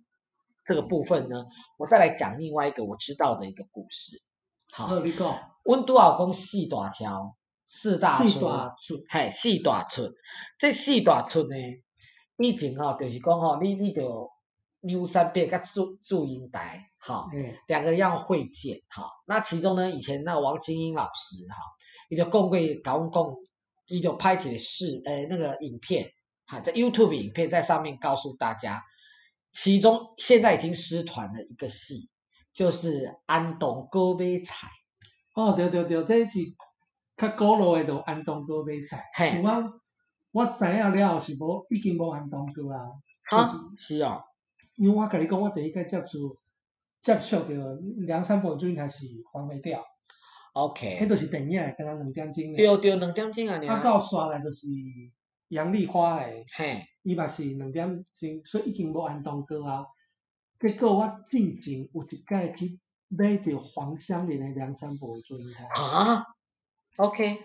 S11: 这个部分呢，我再来讲另外一个我知道的一个故事，好，温都老公四大条，四大
S12: 四大厝，
S11: 嘿，四大厝，这四大厝呢？以前吼，就是讲吼，你你就刘三遍甲祝祝英台，哈，两个要会见，哈。那其中呢，以前那王金英老师，哈，伊就讲过讲讲，伊就拍一个视，诶，那个影片，哈，在 YouTube 影片在上面告诉大家，其中现在已经失传的一个戏，就是安东哥买菜。
S12: 哦，对对对，这一集。较古老诶，就安东哥买菜。像我，我知影了后是无，已经无安东哥啊。
S11: 啊，是哦。
S12: 因为我甲你讲，我第一个接触接触着梁山伯与祝英台是黄梅调。
S11: OK。
S12: 迄著是电影，敢若两点钟。
S11: 对对，两点钟啊。
S12: 啊，到刷来就是杨丽花诶。
S11: 嘿。
S12: 伊嘛是两点钟，所以已经无安东哥啊。结果我进前有一届去买着黄香莲诶梁山伯与祝英台。
S11: 啊？OK。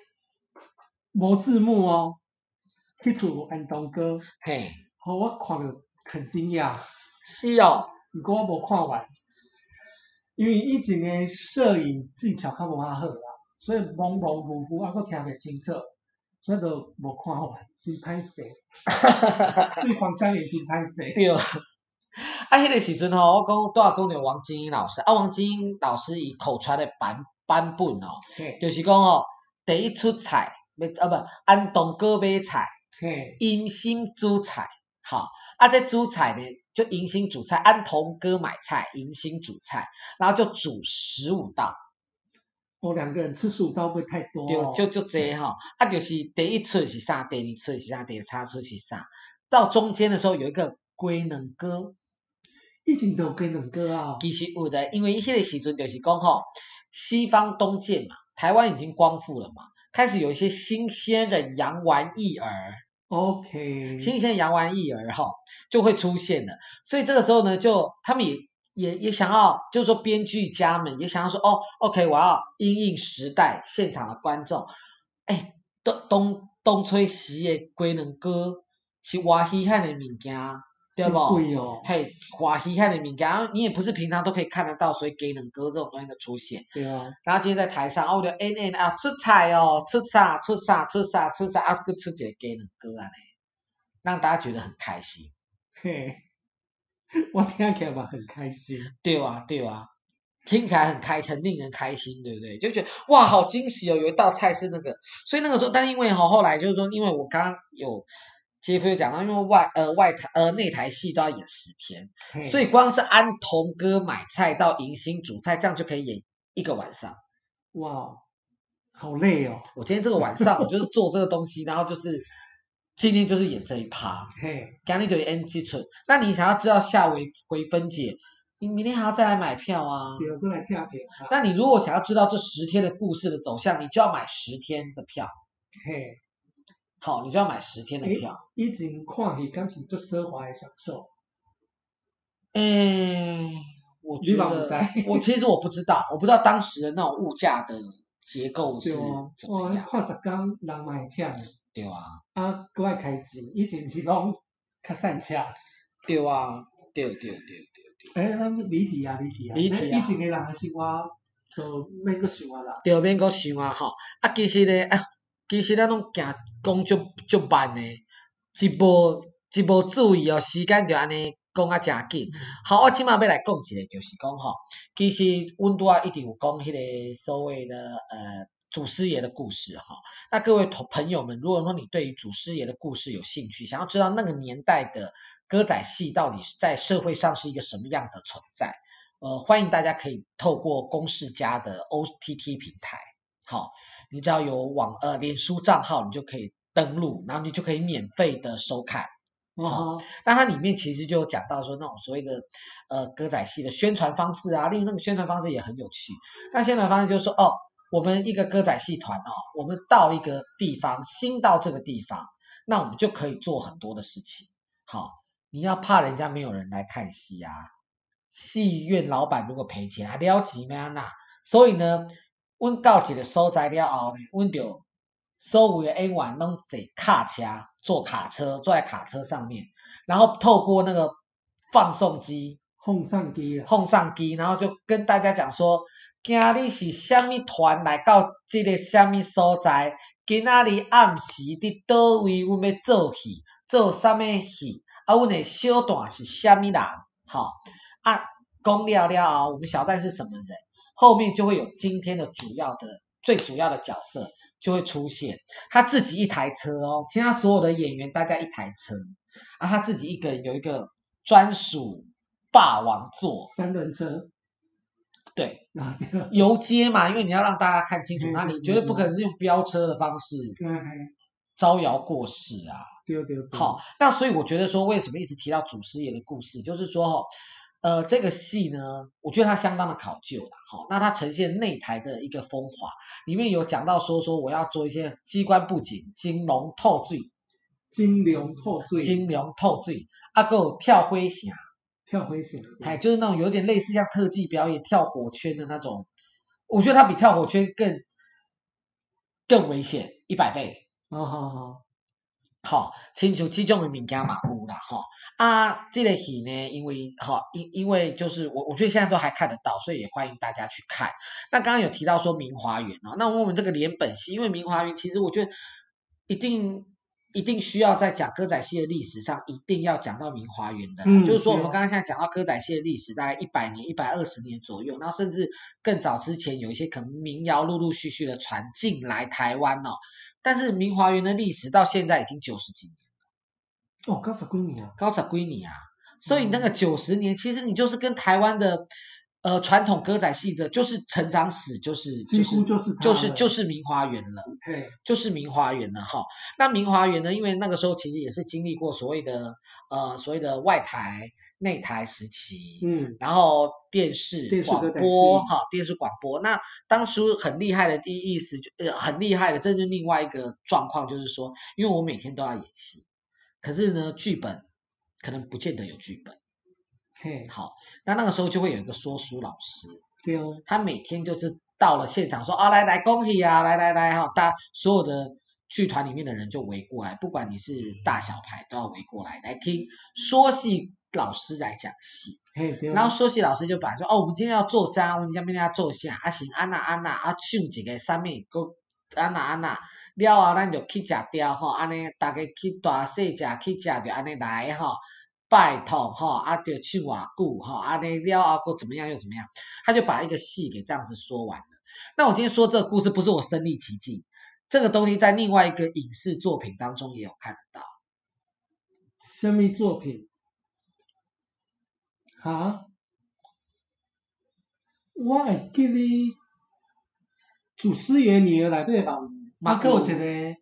S12: 无字幕哦，迄出安东哥。
S11: 嘿。
S12: 好，我看了很惊讶。
S11: 是哦。
S12: 不过我无看完，因为以前诶摄影技巧较无遐好啦，所以模模糊糊，还佫听袂清楚，所以就无看完，真歹势。对黄香莲真歹势。
S11: 对。啊，迄个时阵吼，我讲拄啊讲着王晶英老师，啊，王晶英老师伊口传的版版本哦，就是讲哦，第一出菜，要啊不，安东哥买菜，迎新煮菜，好，啊，这煮菜呢，就迎新煮菜，安童哥买菜，迎新煮菜，然后就煮十五道。
S12: 我、哦、两个人吃十五道会太多、哦。
S11: 对，就就这哈，啊，就是第一次是啥，第二次是啥，第三次是啥，到中间的时候有一个龟能哥。
S12: 以前都有龟苓膏啊，
S11: 其实有的，因为迄个时阵就是讲吼，西方东渐嘛，台湾已经光复了嘛，开始有一些新鲜的洋玩意儿
S12: ，OK，
S11: 新鲜洋玩意儿哈就会出现了，所以这个时候呢，就他们也也也想要，就是说编剧家们也想要说，哦，OK，我要因应时代现场的观众，哎，东东东吹西的龟苓膏是我稀罕的物件。对不？
S12: 哦、
S11: 嘿，花稀罕的物件，你也不是平常都可以看得到，所以龟苓膏这种东西的出现。
S12: 对啊。
S11: 然后今天在台上，哦，我就 N N 啊，出菜哦，出啥，出啥，出啥，出啥，啊，个出这个龟苓膏啊嘞，让大家觉得很开心。
S12: 嘿，我听起来嘛很开心。
S11: 对啊，对啊，听起来很开心，令人开心，对不对？就觉得哇，好惊喜哦，有一道菜是那个，所以那个时候，但因为哈，后来就是说，因为我刚刚有。杰夫又讲到，因为外呃外台呃内台戏都要演十天，所以光是安童哥买菜到迎新煮菜，这样就可以演一个晚上。
S12: 哇，好累哦！
S11: 我今天这个晚上我就是 做这个东西，然后就是今天就是演这一趴。
S12: 嘿，
S11: 今天就 NG 村。那你想要知道下回回分解，你明天还要再来买票啊？
S12: 对，过来跳票。
S11: 那你如果想要知道这十天的故事的走向，你就要买十天的票。
S12: 嘿。
S11: 好，你就要买十天的票。
S12: 以前看戏，敢是做奢华的享受。
S11: 诶，我觉得，我其实我不知道，我不知道当时的那种物价的结构是 怎么样。
S12: 看十天人嘛会忝。
S11: 对啊。
S12: 啊，搁爱开钱，以前是拢较散车。
S11: 对啊，对对对对对。
S12: 诶，咱离题啊，离题啊。
S11: 离题啊。
S12: 以前的人的生活，就免阁想啊啦。
S11: 对，免阁想啊，吼。啊，其实呢，啊。其实咱拢行讲足足慢的，一无一无注意哦，时间就安尼讲啊真紧。好，我今麦要来讲一个，就是讲吼，其实阮拄啊一定有讲迄个所谓的呃祖师爷的故事哈。那各位同朋友们，如果说你对于祖师爷的故事有兴趣，想要知道那个年代的歌仔戏到底是在社会上是一个什么样的存在，呃，欢迎大家可以透过公视家的 OTT 平台，好。你只要有网呃脸书账号，你就可以登录，然后你就可以免费的收看。哦。那它里面其实就有讲到说那种所谓的呃歌仔戏的宣传方式啊，例如那个宣传方式也很有趣。那宣传方式就是说，哦，我们一个歌仔戏团哦，我们到一个地方，新到这个地方，那我们就可以做很多的事情。好，你要怕人家没有人来看戏啊，戏院老板如果赔钱还撩急咩那，所以呢。问到一个所在了后呢，阮就所有的演员拢坐卡车，坐卡车，坐在卡车上面，然后透过那个放送机，
S12: 放送机啊，
S11: 放送机，然后就跟大家讲说，今日是虾米团来到这个虾米所在，今仔日暗时伫叨位，阮要做戏，做啥物戏，啊，阮的小段是虾米人，好，啊，讲了了后，我们小段是什么人？后面就会有今天的主要的最主要的角色就会出现，他自己一台车哦，其他所有的演员大家一台车，啊，他自己一个人有一个专属霸王座
S12: 三轮车，
S11: 对，游街嘛，因为你要让大家看清楚，那你绝对不可能是用飙车的方式招摇过市啊。
S12: 对对对。
S11: 好，那所以我觉得说，为什么一直提到祖师爷的故事，就是说，呃，这个戏呢，我觉得它相当的考究了。好，那它呈现内台的一个风华，里面有讲到说说我要做一些机关布景，金龙透水，
S12: 金龙透水，
S11: 金龙透水，啊，还有跳灰侠。
S12: 跳灰侠，
S11: 哎，就是那种有点类似像特技表演跳火圈的那种，我觉得它比跳火圈更更危险一百倍。
S12: 哦，好好，
S11: 好，亲像这种的物件嘛有啦，哈啊，这个戏呢，因为哈因因为就是我我觉得现在都还看得到，所以也欢迎大家去看。那刚刚有提到说明华园哦，那我们这个连本戏，因为明华园其实我觉得一定。一定需要在讲歌仔戏的历史上，一定要讲到明华园的，嗯，就是说我们刚刚现在讲到歌仔戏的历史，大概一百年、一百二十年左右，然后甚至更早之前有一些可能民谣陆陆续续的传进来台湾哦。但是明华园的历史到现在已经九十几年
S12: 了。哦，高十几年啊，
S11: 高十几年啊，所以那个九十年，其实你就是跟台湾的。呃，传统歌仔戏的，就是成长史，就是
S12: 几乎就是
S11: 就是就是明华园了，
S12: 对，
S11: 就是明华园了哈。那明华园呢，因为那个时候其实也是经历过所谓的呃所谓的外台内台时期，
S12: 嗯，
S11: 然后电视广播哈，电视广播。那当时很厉害的第一意思就呃很厉害的，这是另外一个状况，就是说，因为我每天都要演戏，可是呢剧本可能不见得有剧本。
S12: 嘿，
S11: 好，那那个时候就会有一个说书老师，
S12: 对哦，
S11: 他每天就是到了现场说啊，来来恭喜啊，来来来哈，大家所有的剧团里面的人就围过来，不管你是大小牌都要围过来来听说戏老师来讲戏，
S12: 嘿，对哦，
S11: 然后说戏老师就把说哦，我们今天要做啥，我们今天要做啥，啊行，安娜安娜啊唱一个啥物，个安娜安娜，了后咱就去食掉吼，安尼大家去大细食去食就安尼来吼。拜托哈，啊就去瓦固哈，啊你了啊个怎么样又怎么样，他就把一个戏给这样子说完了。那我今天说这个故事不是我身临其境，这个东西在另外一个影视作品当中也有看得到。
S12: 什么作品？哈？我会记得祖师爷女儿来对吧？马哥，我觉得。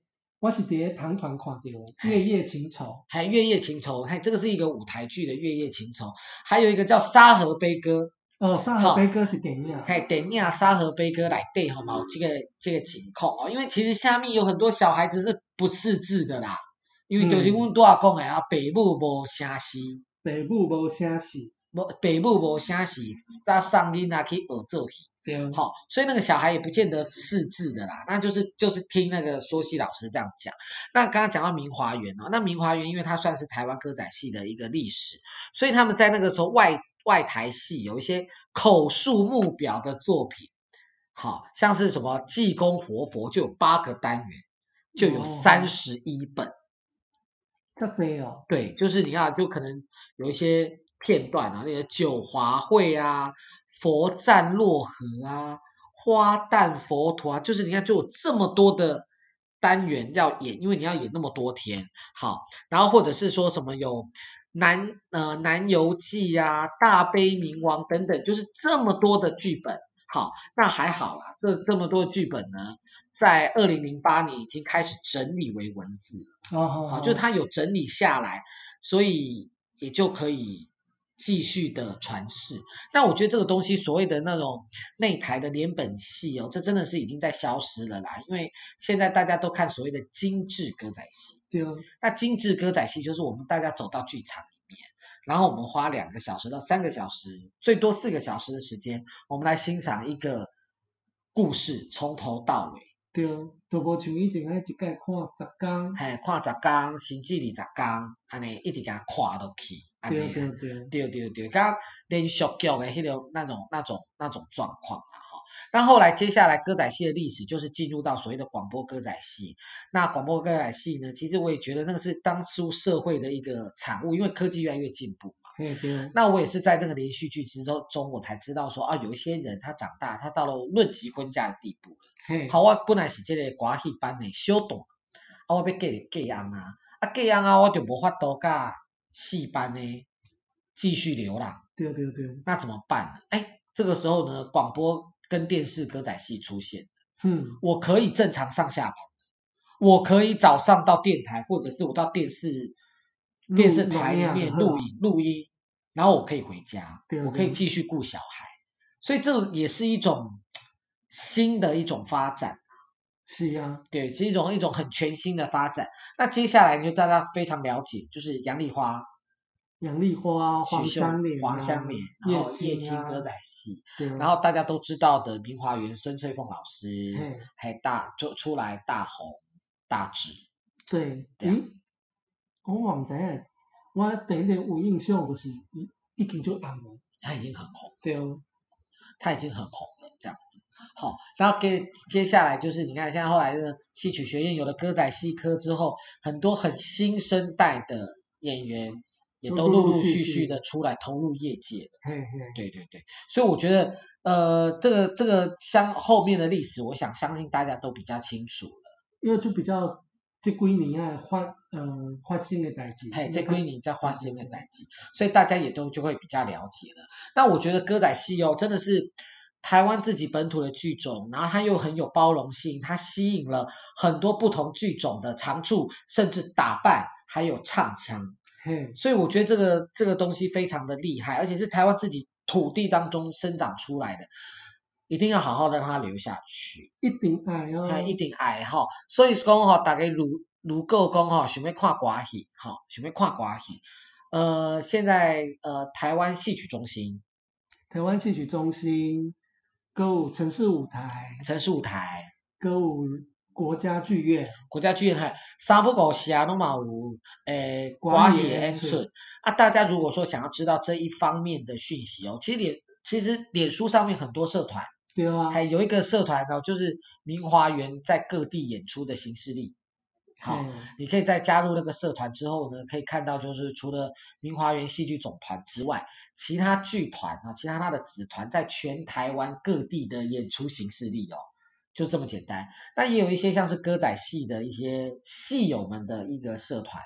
S12: 我是在糖团看到《月夜情仇》，
S11: 还《月夜情仇》，还这个是一个舞台剧的《月夜情仇》，还有一个叫《沙河悲歌》。
S12: 哦，《沙河悲歌》是电影。
S11: 嘿，电影《沙河悲歌》来对，好吗？这个这个情况哦，因为其实下面有很多小孩子是不识字的啦，因为就是阮拄仔讲的啊，爸母无啥事，
S12: 爸母无啥事，
S11: 无爸母无啥事，才送囡仔去学做戏。
S12: 对，
S11: 好，所以那个小孩也不见得识字的啦，那就是就是听那个说戏老师这样讲。那刚刚讲到明华园哦，那明华园因为它算是台湾歌仔戏的一个历史，所以他们在那个时候外外台戏有一些口述目表的作品，好像是什么济公活佛就有八个单元，就有三十一本。
S12: 这对哦。
S11: 对，就是你看，就可能有一些片段啊，那些九华会啊。佛赞洛河啊，花旦佛陀啊，就是你看，就有这么多的单元要演，因为你要演那么多天，好，然后或者是说什么有南呃南游记啊、大悲冥王等等，就是这么多的剧本，好，那还好啦，这这么多的剧本呢，在二零零八年已经开始整理为文字了，
S12: 哦，好，
S11: 就是它有整理下来，所以也就可以。继续的传世，那我觉得这个东西所谓的那种内台的连本戏哦，这真的是已经在消失了啦。因为现在大家都看所谓的精致歌仔戏，
S12: 对哦。
S11: 那精致歌仔戏就是我们大家走到剧场里面，然后我们花两个小时到三个小时，最多四个小时的时间，我们来欣赏一个故事从头到尾。
S12: 对，都无像以前安尼一届看十工，
S11: 嘿，看十工，甚至二十工，安尼一直甲看落去。
S12: 安尼对
S11: 对对，对对对，甲连续剧的迄种那种那种那种状况啊哈。那后来接下来歌仔戏的历史就是进入到所谓的广播歌仔戏。那广播歌仔戏呢，其实我也觉得那个是当初社会的一个产物，因为科技越来越进步嘛。
S12: 对对。那
S11: 我也是在这个连续剧之中中，我才知道说啊，有一些人他长大，他到了论及婚嫁的地步。好，我本来是这个歌戏班的小董，啊，我要嫁嫁人啊，啊嫁人啊，我就无法度甲戏班呢继续流浪，
S12: 对对对，
S11: 那怎么办呢？哎，这个时候呢，广播跟电视歌仔戏出现，
S12: 嗯，
S11: 我可以正常上下班，我可以早上到电台，或者是我到电视电视台里面录影录音，然后我可以回家，我可以继续顾小孩，所以这也是一种新的一种发展。
S12: 是呀，
S11: 对，是一种一种很全新的发展。那接下来就大家非常了解，就是杨丽花、
S12: 杨丽花、黄香莲、
S11: 黄香莲，然后叶青歌仔戏，然后大家都知道的明华园孙翠凤老师，还大就出来大红大紫。
S12: 对，咦，我唔知啊，我第一点有印象就是已已经就红。了，
S11: 他已经很红，
S12: 对哦，
S11: 他已经很红了，这样子。好，然后给接下来就是你看，现在后来的戏曲学院有了歌仔戏科之后，很多很新生代的演员也都陆陆续续的出来投入业界的。
S12: 嘿嘿，
S11: 对对对，所以我觉得呃，这个这个相后面的历史，我想相信大家都比较清楚了。
S12: 因为就比较这几年啊发嗯发生的代志，
S11: 嘿，这几年在发生的代志，所以大家也都就会比较了解了。那我觉得歌仔戏哦，真的是。台湾自己本土的剧种，然后它又很有包容性，它吸引了很多不同剧种的长处，甚至打扮，还有唱腔。
S12: 嘿，
S11: 所以我觉得这个这个东西非常的厉害，而且是台湾自己土地当中生长出来的，一定要好好的让它留下去。
S12: 一定爱哦，
S11: 一定爱哈。所以说哈，大家如如果讲哈，想要看歌戏，哈，想要看歌戏，呃，现在呃，台湾戏曲中心，
S12: 台湾戏曲中心。歌舞城市舞台，
S11: 城市舞台，
S12: 歌舞国家剧院，
S11: 国家剧院还三不五时啊，拢嘛有诶歌戏演出。啊。大家如果说想要知道这一方面的讯息哦，其实脸其实脸书上面很多社团，
S12: 对啊，
S11: 还有一个社团哦，就是明华园在各地演出的形式力。好，你可以在加入那个社团之后呢，可以看到就是除了明华园戏剧总团之外，其他剧团啊，其他他的子团在全台湾各地的演出行事历哦，就这么简单。那也有一些像是歌仔戏的一些戏友们的一个社团，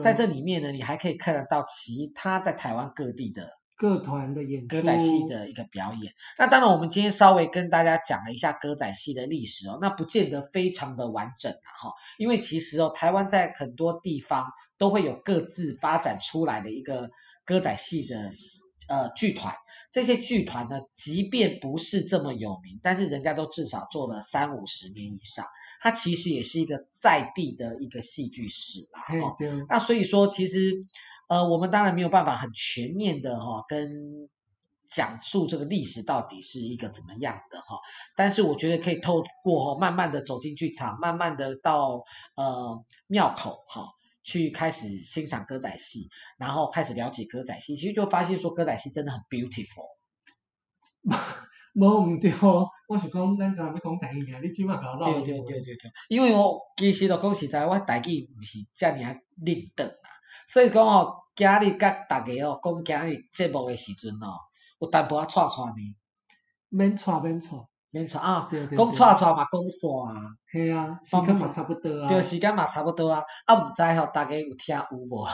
S11: 在这里面呢，你还可以看得到其他在台湾各地的。
S12: 各团的演出，
S11: 歌仔戏的一个表演。那当然，我们今天稍微跟大家讲了一下歌仔戏的历史哦，那不见得非常的完整啊哈，因为其实哦，台湾在很多地方都会有各自发展出来的一个歌仔戏的呃剧团。这些剧团呢，即便不是这么有名，但是人家都至少做了三五十年以上，它其实也是一个在地的一个戏剧史啦。哈，那所以说其实。呃，我们当然没有办法很全面的哈、哦，跟讲述这个历史到底是一个怎么样的哈、哦，但是我觉得可以透过哈、哦，慢慢的走进剧场，慢慢的到呃庙口哈、哦，去开始欣赏歌仔戏，然后开始了解歌仔戏，其实就发现说歌仔戏真的很 beautiful。
S12: 冇唔对，我是讲咱刚才讲台语，你起码搞到。
S11: 对对对对对，因为我其实就讲实在，我台语毋是遮尔啊认得啦。所以讲哦，今日甲大家哦讲今日节目诶时阵哦，有淡薄仔串串呢。
S12: 免串免串
S11: 免错啊！讲串串嘛讲煞啊。
S12: 系啊，时间嘛差不多啊。
S11: 对，时间嘛差不多啊。啊，唔知吼，大家有听有无？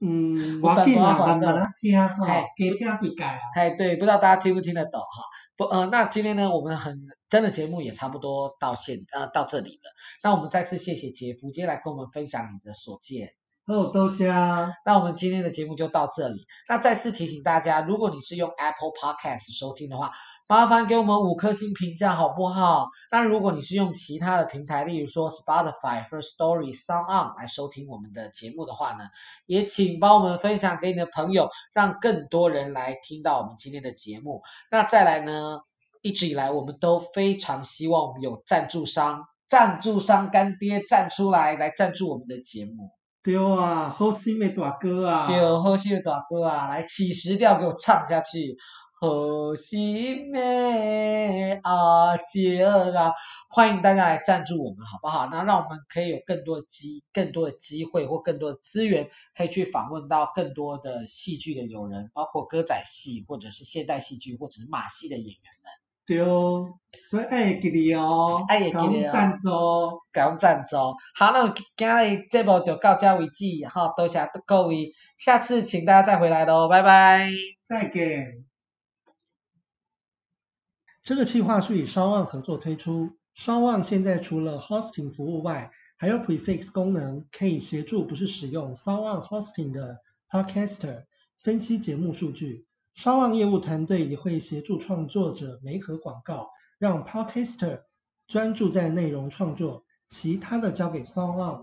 S12: 嗯，我紧嘛慢慢听吼，加听几解啊。
S11: 哎对，不知道大家听不听得懂哈？不，呃，那今天呢，我们很真的节目也差不多到现呃到这里了。那我们再次谢谢杰夫，今天来跟我们分享你的所见。
S12: 哦，多谢啊。
S11: 那我们今天的节目就到这里。那再次提醒大家，如果你是用 Apple Podcast 收听的话，麻烦给我们五颗星评价好不好？那如果你是用其他的平台，例如说 Spotify、First Story、Sound On 来收听我们的节目的话呢，也请帮我们分享给你的朋友，让更多人来听到我们今天的节目。那再来呢，一直以来我们都非常希望我们有赞助商，赞助商干爹站出来来赞助我们的节目。
S12: 对啊，好心的大哥啊！
S11: 对，好心的大哥啊，来起实调给我唱下去。好心的阿姐啊，欢迎大家来赞助我们，好不好？那让我们可以有更多的机、更多的机会或更多的资源，可以去访问到更多的戏剧的友人，包括歌仔戏或者是现代戏剧或者是马戏的演员们。
S12: 对哦，所以爱记得哦，
S11: 爱记得哦，
S12: 赞助，
S11: 感恩赞助。好，那我今日节目就到这为止，好，多谢各位，下次请大家再回来喽，拜拜，
S12: 再见。这个计划是与 SoundOn 合作推出。SoundOn 现在除了 Hosting 服务外，还有 Prefix 功能，可以协助不是使用 SoundOn Hosting 的 Podcaster 分析节目数据。烧旺业务团队也会协助创作者媒合广告，让 Podcaster 专注在内容创作，其他的交给烧旺